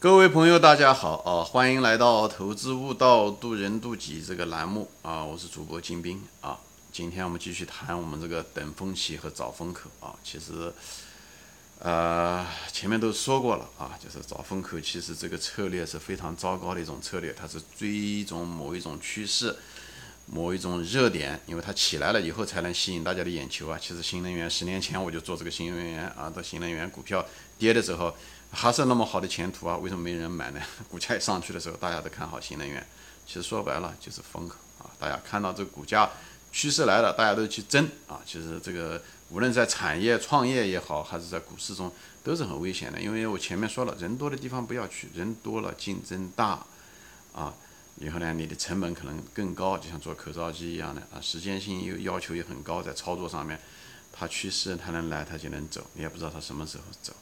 各位朋友，大家好啊！欢迎来到《投资悟道，渡人渡己》这个栏目啊！我是主播金兵啊！今天我们继续谈我们这个等风起和找风口啊！其实，呃，前面都说过了啊，就是找风口，其实这个策略是非常糟糕的一种策略，它是追踪某一种趋势、某一种热点，因为它起来了以后才能吸引大家的眼球啊！其实新能源十年前我就做这个新能源啊，这新能源股票跌的时候。还是那么好的前途啊？为什么没人买呢？股价一上去的时候，大家都看好新能源。其实说白了就是风口啊！大家看到这个股价趋势来了，大家都去争啊！其实这个无论在产业创业也好，还是在股市中，都是很危险的。因为我前面说了，人多的地方不要去，人多了竞争大啊，以后呢你的成本可能更高，就像做口罩机一样的啊，时间性又要求也很高，在操作上面，它趋势它能来，它就能走，你也不知道它什么时候走。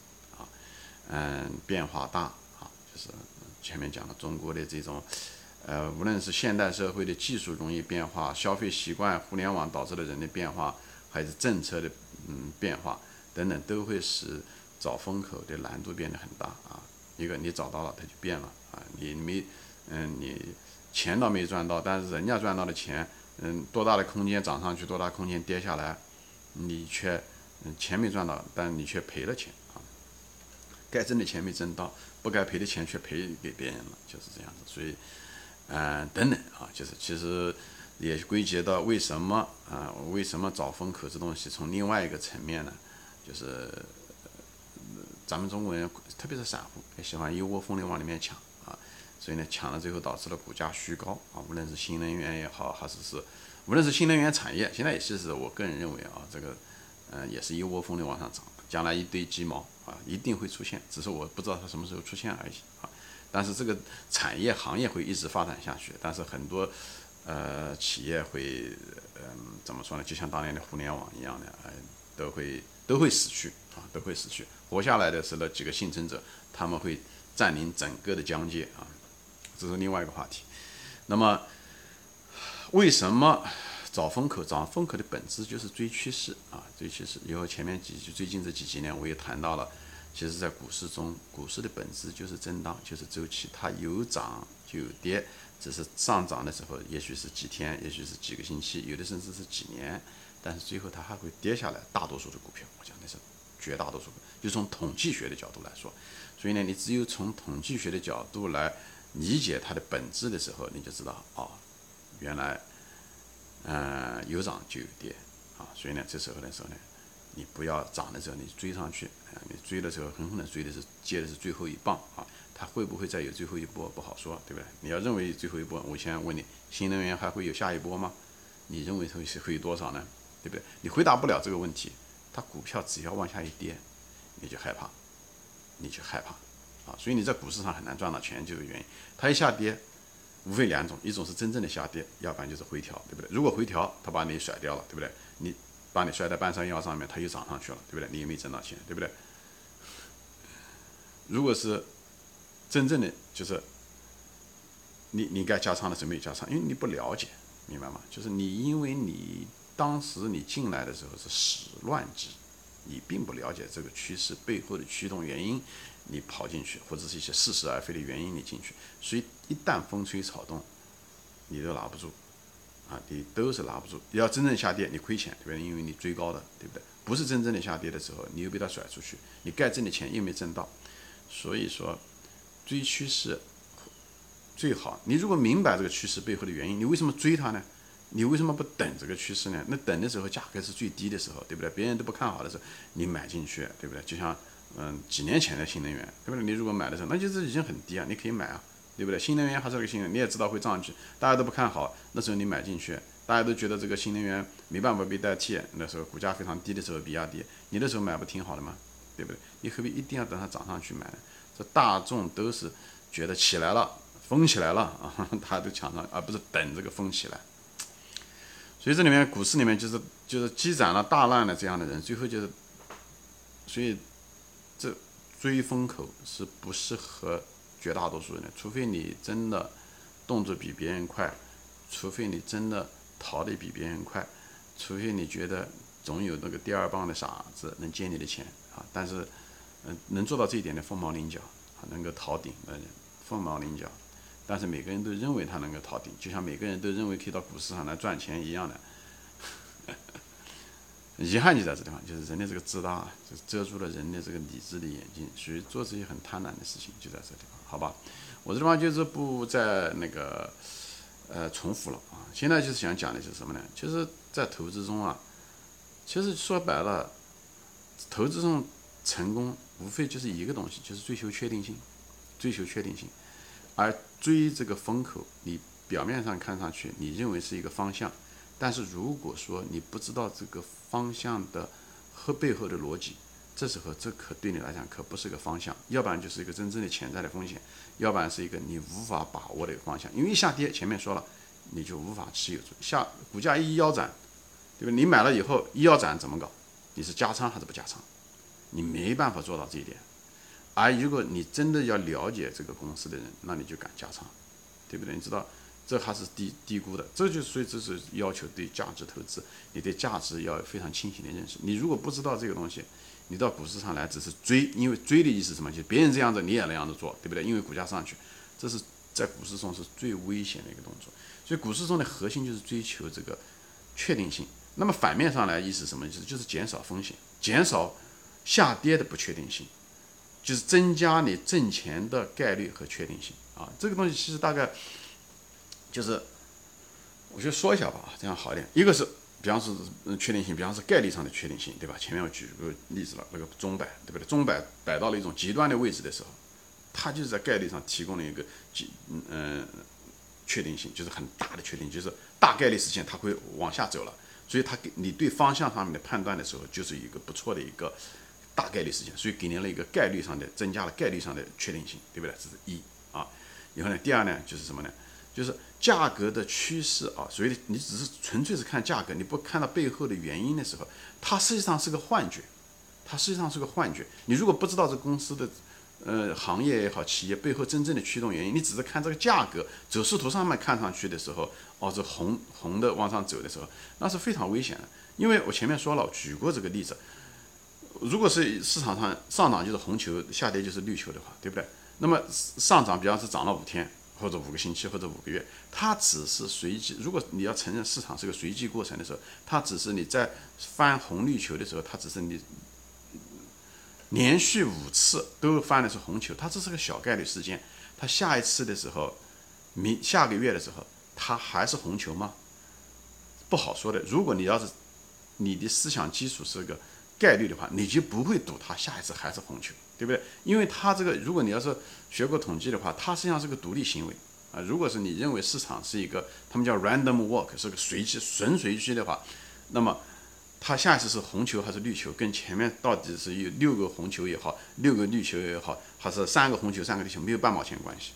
嗯，变化大啊，就是前面讲的中国的这种，呃，无论是现代社会的技术容易变化，消费习惯、互联网导致的人的变化，还是政策的嗯变化等等，都会使找风口的难度变得很大啊。一个你找到了，它就变了啊。你没嗯，你钱倒没赚到，但是人家赚到的钱，嗯，多大的空间涨上去，多大空间跌下来，你却嗯钱没赚到，但你却赔了钱。该挣的钱没挣到，不该赔的钱却赔给别人了，就是这样子。所以，嗯，等等啊，就是其实也归结到为什么啊？为什么找风口这东西从另外一个层面呢？就是咱们中国人，特别是散户，也喜欢一窝蜂的往里面抢啊。所以呢，抢了最后导致了股价虚高啊。无论是新能源也好，还是是无论是新能源产业，现在也是我个人认为啊，这个嗯，也是一窝蜂的往上涨，将来一堆鸡毛。啊，一定会出现，只是我不知道它什么时候出现而已啊。但是这个产业行业会一直发展下去，但是很多呃企业会嗯怎么说呢？就像当年的互联网一样的，哎，都会都会死去啊，都会死去。活下来的是那几个幸存者，他们会占领整个的疆界啊。这是另外一个话题。那么为什么？找风口，找风口的本质就是追趋势啊，追趋势。因为前面几最近这几几年，我也谈到了，其实，在股市中，股市的本质就是震荡，就是周期，它有涨就有跌，只是上涨的时候，也许是几天，也许是几个星期，有的甚至是几年，但是最后它还会跌下来。大多数的股票，我讲的是绝大多数，就从统计学的角度来说，所以呢，你只有从统计学的角度来理解它的本质的时候，你就知道，哦，原来。嗯，有涨就有跌，啊，所以呢，这时候的时候呢，你不要涨的时候你追上去，啊，你追的时候很可能追的是接的是最后一棒，啊，它会不会再有最后一波不好说，对不对？你要认为最后一波，我先问你，新能源还会有下一波吗？你认为会会有多少呢？对不对？你回答不了这个问题，它股票只要往下一跌，你就害怕，你就害怕，啊，所以你在股市上很难赚到钱，就是原因，它一下跌。无非两种，一种是真正的下跌，要不然就是回调，对不对？如果回调，它把你甩掉了，对不对？你把你摔在半山腰上面，它又涨上去了，对不对？你也没挣到钱，对不对？如果是真正的，就是你你该加仓的时候没有加仓，因为你不了解，明白吗？就是你因为你当时你进来的时候是始乱之，你并不了解这个趋势背后的驱动原因。你跑进去，或者是一些似是而非的原因，你进去，所以一旦风吹草动，你都拿不住，啊，你都是拿不住。要真正下跌，你亏钱，对不对？因为你追高的，对不对？不是真正的下跌的时候，你又被它甩出去，你该挣的钱又没挣到。所以说，追趋势最好。你如果明白这个趋势背后的原因，你为什么追它呢？你为什么不等这个趋势呢？那等的时候价格是最低的时候，对不对？别人都不看好的时候，你买进去，对不对？就像。嗯，几年前的新能源，对不对？你如果买的时候，那就是已经很低啊，你可以买啊，对不对？新能源还是个新能源，你也知道会涨上去，大家都不看好，那时候你买进去，大家都觉得这个新能源没办法被代替，那时候股价非常低的时候，比亚迪，你那时候买不挺好的吗？对不对？你何必一定要等它涨上去买呢？这大众都是觉得起来了，风起来了啊，他都抢上，而不是等这个风起来。所以这里面股市里面就是就是积攒了大量的这样的人，最后就是，所以。这追风口是不适合绝大多数人的，除非你真的动作比别人快，除非你真的逃得比别人快，除非你觉得总有那个第二棒的傻子能借你的钱啊！但是，嗯，能做到这一点的凤毛麟角能够逃顶，那凤毛麟角。但是每个人都认为他能够逃顶，就像每个人都认为可以到股市上来赚钱一样的。遗憾就在这地方，就是人的这个自大啊，就遮住了人的这个理智的眼睛，所以做这些很贪婪的事情就在这地方，好吧？我这地方就是不再那个呃重复了啊。现在就是想讲的是什么呢？就是在投资中啊，其实说白了，投资中成功无非就是一个东西，就是追求确定性，追求确定性，而追这个风口，你表面上看上去你认为是一个方向。但是如果说你不知道这个方向的和背后的逻辑，这时候这可对你来讲可不是个方向，要不然就是一个真正的潜在的风险，要不然是一个你无法把握的一个方向。因为一下跌，前面说了，你就无法持有住。下股价一腰斩，对吧？你买了以后一腰斩怎么搞？你是加仓还是不加仓？你没办法做到这一点。而如果你真的要了解这个公司的人，那你就敢加仓，对不对？你知道？这还是低低估的，这就所以这是要求对价值投资，你对价值要非常清醒的认识。你如果不知道这个东西，你到股市上来只是追，因为追的意思什么？就别人这样子你也那样子做，对不对？因为股价上去，这是在股市中是最危险的一个动作。所以股市中的核心就是追求这个确定性。那么反面上来意思什么意思？就是减少风险，减少下跌的不确定性，就是增加你挣钱的概率和确定性啊。这个东西其实大概。就是，我就说一下吧，这样好一点。一个是，比方说确定性，比方说概率上的确定性，对吧？前面我举个例子了，那个钟摆，对不对？钟摆摆到了一种极端的位置的时候，它就是在概率上提供了一个极嗯确定性，就是很大的确定，就是大概率事件它会往下走了。所以它给你对方向上面的判断的时候，就是一个不错的一个大概率事件，所以给您了一个概率上的增加了概率上的确定性，对不对？这是一啊。然后呢，第二呢就是什么呢？就是价格的趋势啊，所以你只是纯粹是看价格，你不看到背后的原因的时候，它实际上是个幻觉，它实际上是个幻觉。你如果不知道这公司的，呃，行业也好，企业背后真正的驱动原因，你只是看这个价格走势图上面看上去的时候，哦，这红红的往上走的时候，那是非常危险的。因为我前面说了，举过这个例子，如果是市场上上涨就是红球，下跌就是绿球的话，对不对？那么上涨，比方是涨了五天。或者五个星期，或者五个月，它只是随机。如果你要承认市场是个随机过程的时候，它只是你在翻红绿球的时候，它只是你连续五次都翻的是红球，它这是个小概率事件。它下一次的时候，明下个月的时候，它还是红球吗？不好说的。如果你要是你的思想基础是个概率的话，你就不会赌它下一次还是红球。对不对？因为它这个，如果你要是学过统计的话，它实际上是个独立行为啊。如果是你认为市场是一个，他们叫 random walk，是个随机、纯随机的话，那么它下一次是红球还是绿球，跟前面到底是有六个红球也好，六个绿球也好，还是三个红球、三个绿球，没有半毛钱关系。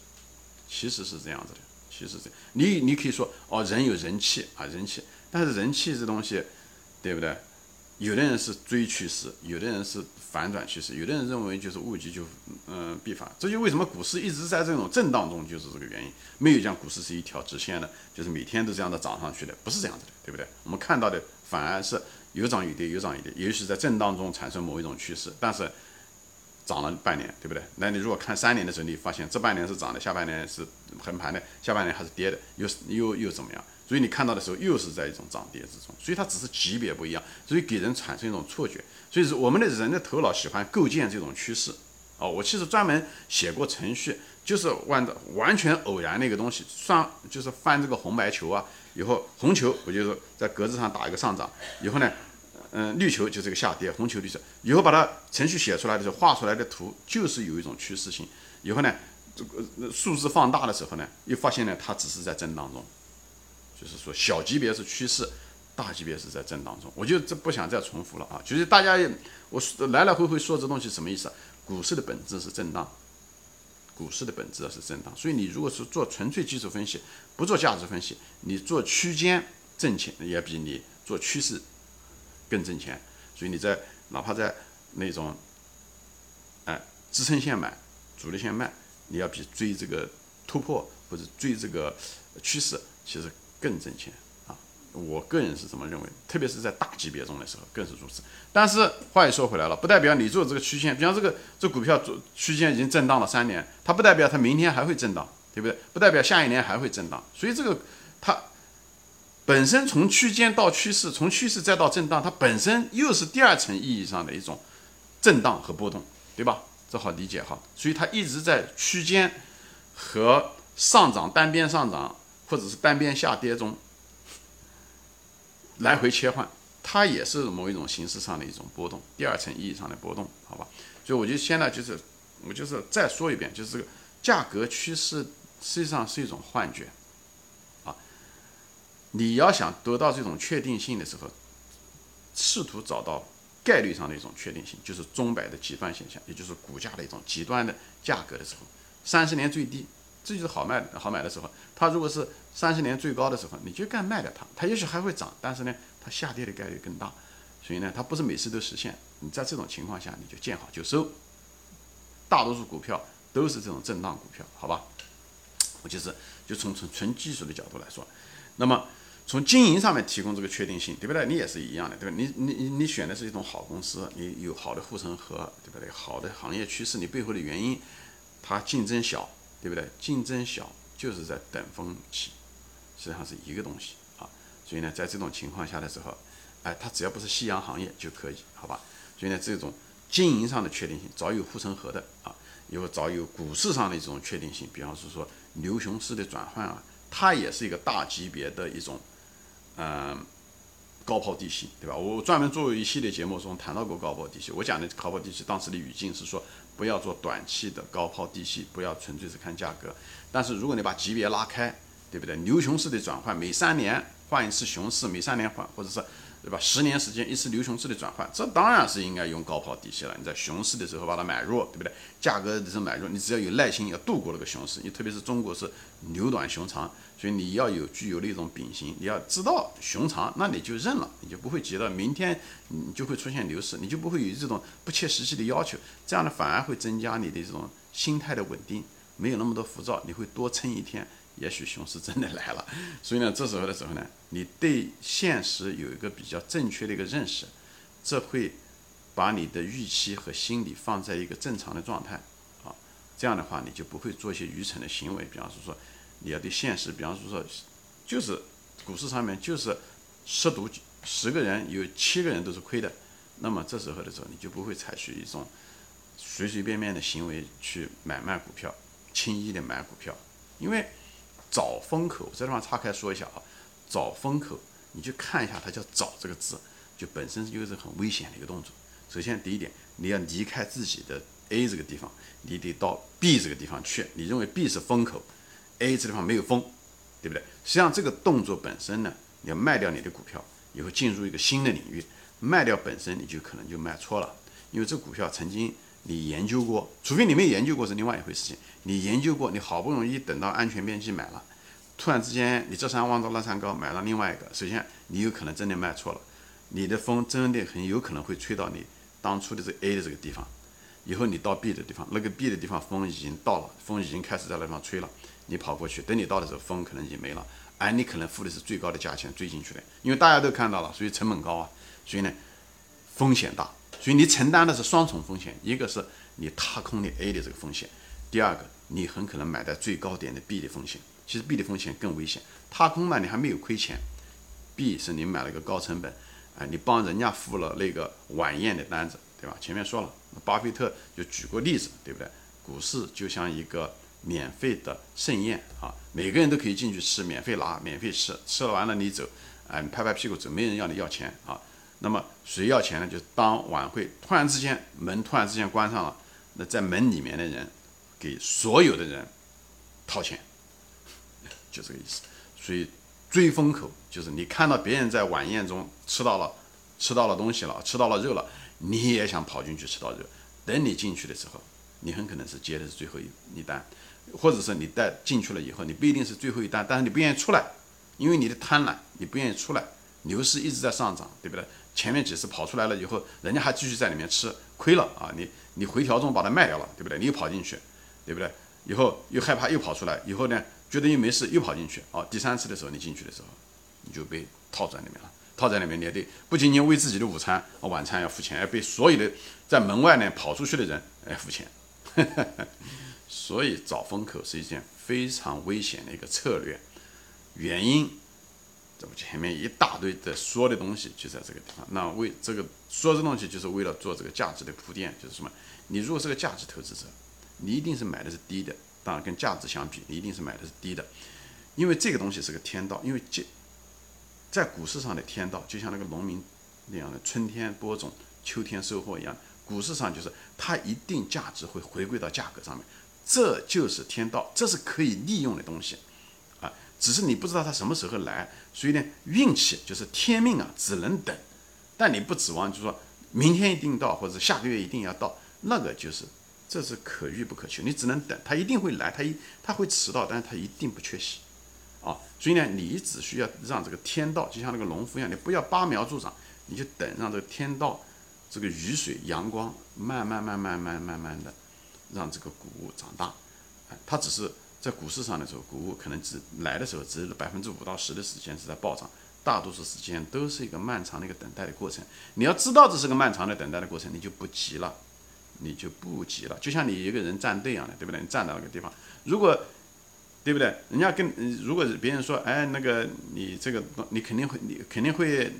其实是这样子的，其实这你你可以说哦，人有人气啊，人气，但是人气这东西，对不对？有的人是追趋势，有的人是反转趋势，有的人认为就是物极就嗯必反，这就为什么股市一直在这种震荡中，就是这个原因。没有像股市是一条直线的，就是每天都这样的涨上去的，不是这样子的，对不对？我们看到的反而是有涨有跌，有涨有跌，也许在震荡中产生某一种趋势，但是涨了半年，对不对？那你如果看三年的时候，你发现这半年是涨的，下半年是横盘的，下半年还是跌的，又又又怎么样？所以你看到的时候，又是在一种涨跌之中，所以它只是级别不一样，所以给人产生一种错觉。所以是我们的人的头脑喜欢构建这种趋势。哦，我其实专门写过程序，就是完的完全偶然的一个东西，算就是翻这个红白球啊，以后红球我就是在格子上打一个上涨，以后呢，嗯，绿球就是个下跌，红球绿色，以后把它程序写出来的时候，画出来的图就是有一种趋势性。以后呢，这个数字放大的时候呢，又发现呢，它只是在震荡中。就是说，小级别是趋势，大级别是在震荡中。我就这不想再重复了啊！就是大家，我来来回回说这东西什么意思？股市的本质是震荡，股市的本质是震荡。所以你如果是做纯粹技术分析，不做价值分析，你做区间挣钱也比你做趋势更挣钱。所以你在哪怕在那种哎支撑线买，主力线卖，你要比追这个突破或者追这个趋势，其实。更挣钱啊！我个人是这么认为，特别是在大级别中的时候更是如此。但是话又说回来了，不代表你做这个区间，比方这个这股票做区间已经震荡了三年，它不代表它明天还会震荡，对不对？不代表下一年还会震荡。所以这个它本身从区间到趋势，从趋势再到震荡，它本身又是第二层意义上的一种震荡和波动，对吧？这好理解哈。所以它一直在区间和上涨单边上涨或者是单边下跌中。来回切换，它也是某一种形式上的一种波动，第二层意义上的波动，好吧？所以我就现在就是，我就是再说一遍，就是这个价格趋势实际上是一种幻觉，你要想得到这种确定性的时候，试图找到概率上的一种确定性，就是钟摆的极端现象，也就是股价的一种极端的价格的时候，三十年最低。这就是好卖好买的时候，它如果是三十年最高的时候，你就该卖掉它。它也许还会涨，但是呢，它下跌的概率更大。所以呢，它不是每次都实现。你在这种情况下，你就见好就收。大多数股票都是这种震荡股票，好吧？我就是就从从纯技术的角度来说，那么从经营上面提供这个确定性，对不对？你也是一样的，对吧？你你你你选的是一种好公司，你有好的护城河，对不对？好的行业趋势，你背后的原因，它竞争小。对不对？竞争小就是在等风起，实际上是一个东西啊。所以呢，在这种情况下的时候，哎，它只要不是夕阳行业就可以，好吧？所以呢，这种经营上的确定性，早有护城河的啊，有早有股市上的这种确定性，比方是说牛熊市的转换啊，它也是一个大级别的一种，嗯。高抛低吸，对吧？我专门做一系列节目中谈到过高抛低吸。我讲的高抛低吸，当时的语境是说，不要做短期的高抛低吸，不要纯粹是看价格。但是如果你把级别拉开，对不对？牛熊市的转换，每三年换一次熊市，每三年换，或者是。对吧？十年时间一次牛熊市的转换，这当然是应该用高抛低吸了。你在熊市的时候把它买入，对不对？价格的时候买入，你只要有耐心，要度过那个熊市。你特别是中国是牛短熊长，所以你要有具有那种秉性，你要知道熊长，那你就认了，你就不会急到明天你就会出现牛市，你就不会有这种不切实际的要求。这样呢，反而会增加你的这种心态的稳定，没有那么多浮躁，你会多撑一天。也许熊市真的来了，所以呢，这时候的时候呢，你对现实有一个比较正确的一个认识，这会把你的预期和心理放在一个正常的状态啊。这样的话，你就不会做一些愚蠢的行为。比方说，说你要对现实，比方说说，就是股市上面就是十赌十个人有七个人都是亏的，那么这时候的时候，你就不会采取一种随随便便的行为去买卖股票，轻易的买股票，因为。找风口，这地方岔开说一下啊。找风口，你去看一下，它叫“找”这个字，就本身就是很危险的一个动作。首先，第一点，你要离开自己的 A 这个地方，你得到 B 这个地方去。你认为 B 是风口，A 这地方没有风，对不对？实际上，这个动作本身呢，你要卖掉你的股票，以后进入一个新的领域，卖掉本身你就可能就卖错了，因为这股票曾经。你研究过，除非你没研究过是另外一回事情。你研究过，你好不容易等到安全边际买了，突然之间你这山望到那山高，买了另外一个，首先你有可能真的卖错了，你的风真的很有可能会吹到你当初的这 A 的这个地方，以后你到 B 的地方，那个 B 的地方风已经到了，风已经开始在那地方吹了，你跑过去，等你到的时候风可能已经没了，而你可能付的是最高的价钱追进去的，因为大家都看到了，所以成本高啊，所以呢风险大。所以你承担的是双重风险，一个是你踏空的 A 的这个风险，第二个你很可能买在最高点的 B 的风险。其实 B 的风险更危险，踏空嘛你还没有亏钱，B 是你买了个高成本，哎，你帮人家付了那个晚宴的单子，对吧？前面说了，巴菲特就举过例子，对不对？股市就像一个免费的盛宴啊，每个人都可以进去吃，免费拿，免费吃，吃完了你走，哎，拍拍屁股走，没人要你要钱啊。那么谁要钱呢？就当晚会突然之间门突然之间关上了，那在门里面的人给所有的人掏钱，就这个意思。所以追风口就是你看到别人在晚宴中吃到了吃到了东西了，吃到了肉了，你也想跑进去吃到肉。等你进去的时候，你很可能是接的是最后一一单，或者是你带进去了以后，你不一定是最后一单，但是你不愿意出来，因为你的贪婪，你不愿意出来。牛市一直在上涨，对不对？前面几次跑出来了以后，人家还继续在里面吃，亏了啊！你你回调中把它卖掉了，对不对？你又跑进去，对不对？以后又害怕又跑出来，以后呢觉得又没事又跑进去，哦，第三次的时候你进去的时候，你就被套在里面了。套在里面，你得不仅仅为自己的午餐、晚餐要付钱，要被所有的在门外呢跑出去的人来付钱。所以找风口是一件非常危险的一个策略。原因，这不前面一大堆的说的东西就在这个地方。那为这个说这东西，就是为了做这个价值的铺垫，就是什么？你如果是个价值投资者，你一定是买的是低的。当然，跟价值相比，你一定是买的是低的，因为这个东西是个天道，因为这。在股市上的天道，就像那个农民那样的春天播种，秋天收获一样。股市上就是它一定价值会回归到价格上面，这就是天道，这是可以利用的东西。只是你不知道它什么时候来，所以呢，运气就是天命啊，只能等。但你不指望，就是说明天一定到，或者下个月一定要到，那个就是这是可遇不可求，你只能等，它一定会来，它一它会迟到，但是它一定不缺席。啊，所以呢，你只需要让这个天道，就像那个农夫一样，你不要拔苗助长，你就等让这个天道，这个雨水、阳光，慢慢、慢慢、慢、慢慢的，让这个谷物长大。它只是在股市上的时候，股可能只来的时候，只有百分之五到十的时间是在暴涨，大多数时间都是一个漫长的一个等待的过程。你要知道这是个漫长的等待的过程，你就不急了，你就不急了。就像你一个人站队一样的，对不对？你站到那个地方，如果对不对？人家跟如果别人说，哎，那个你这个你肯定会，你肯定会，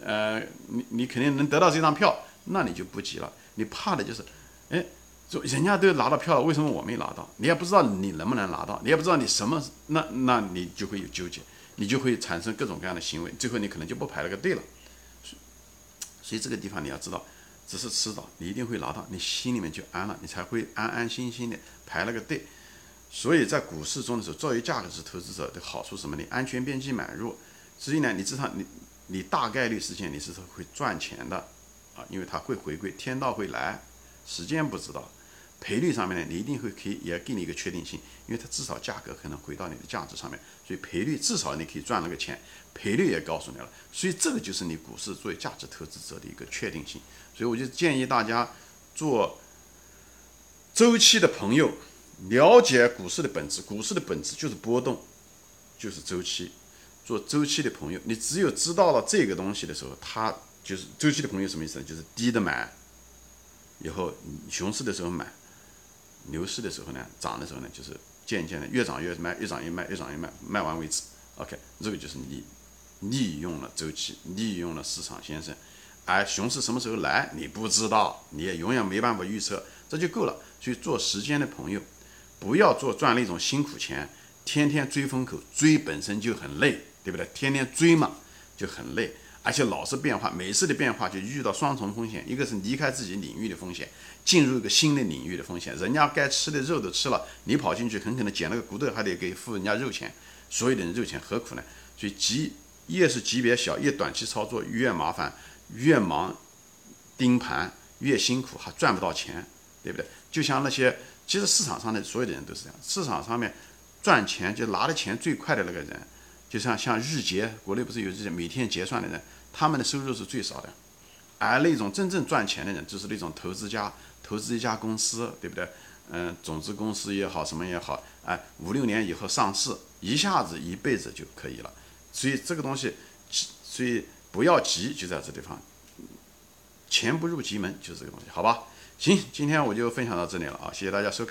呃，你你肯定能得到这张票，那你就不急了。你怕的就是，哎，就人家都拿到票了，为什么我没拿到？你也不知道你能不能拿到，你也不知道你什么，那那你就会有纠结，你就会产生各种各样的行为，最后你可能就不排了个队了。所以这个地方你要知道，只是迟早你一定会拿到，你心里面就安了，你才会安安心心的排了个队。所以在股市中的时候，作为价格值投资者的好处什么？你安全边际买入，所以呢，你至少你你大概率事件你是会赚钱的啊，因为它会回归，天道会来，时间不知道，赔率上面呢，你一定会可以也给你一个确定性，因为它至少价格可能回到你的价值上面，所以赔率至少你可以赚了个钱，赔率也告诉你了，所以这个就是你股市作为价值投资者的一个确定性，所以我就建议大家做周期的朋友。了解股市的本质，股市的本质就是波动，就是周期。做周期的朋友，你只有知道了这个东西的时候，它就是周期的朋友什么意思呢？就是低的买，以后熊市的时候买，牛市的时候呢，涨的时候呢，就是渐渐的越涨越卖，越涨越卖，越涨越卖，卖完为止。OK，这个就是你利用了周期，利用了市场先生。而熊市什么时候来，你不知道，你也永远没办法预测，这就够了。所以做时间的朋友。不要做赚那种辛苦钱，天天追风口，追本身就很累，对不对？天天追嘛就很累，而且老是变化，每次的变化就遇到双重风险，一个是离开自己领域的风险，进入一个新的领域的风险。人家该吃的肉都吃了，你跑进去很可能捡了个骨头，还得给付人家肉钱，所有的人肉钱何苦呢？所以级越是级别小，越短期操作越麻烦，越忙盯盘越辛苦，还赚不到钱，对不对？就像那些。其实市场上的所有的人都是这样，市场上面赚钱就拿的钱最快的那个人，就像像日结，国内不是有这些每天结算的人，他们的收入是最少的，而那种真正赚钱的人，就是那种投资家，投资一家公司，对不对？嗯，种子公司也好，什么也好，哎，五六年以后上市，一下子一辈子就可以了。所以这个东西，所以不要急，就在这地方，钱不入急门，就是这个东西，好吧？行，今天我就分享到这里了啊！谢谢大家收看。